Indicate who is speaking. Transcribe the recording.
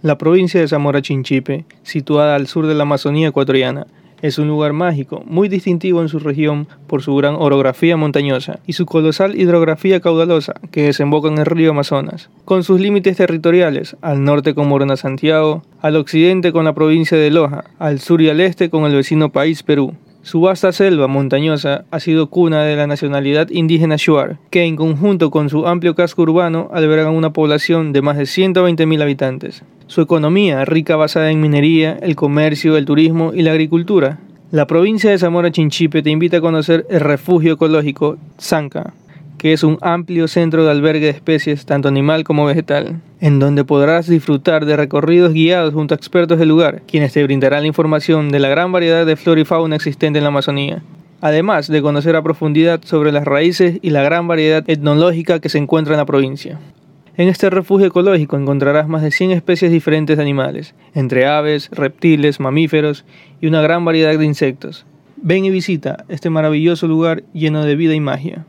Speaker 1: La provincia de Zamora Chinchipe, situada al sur de la Amazonía ecuatoriana, es un lugar mágico, muy distintivo en su región por su gran orografía montañosa y su colosal hidrografía caudalosa que desemboca en el río Amazonas, con sus límites territoriales, al norte con Morona Santiago, al occidente con la provincia de Loja, al sur y al este con el vecino país Perú. Su vasta selva montañosa ha sido cuna de la nacionalidad indígena Shuar, que en conjunto con su amplio casco urbano albergan una población de más de 120.000 habitantes. Su economía, rica basada en minería, el comercio, el turismo y la agricultura. La provincia de Zamora Chinchipe te invita a conocer el refugio ecológico Zanca, que es un amplio centro de albergue de especies, tanto animal como vegetal, en donde podrás disfrutar de recorridos guiados junto a expertos del lugar, quienes te brindarán la información de la gran variedad de flora y fauna existente en la Amazonía, además de conocer a profundidad sobre las raíces y la gran variedad etnológica que se encuentra en la provincia. En este refugio ecológico encontrarás más de 100 especies diferentes de animales, entre aves, reptiles, mamíferos y una gran variedad de insectos. Ven y visita este maravilloso lugar lleno de vida y magia.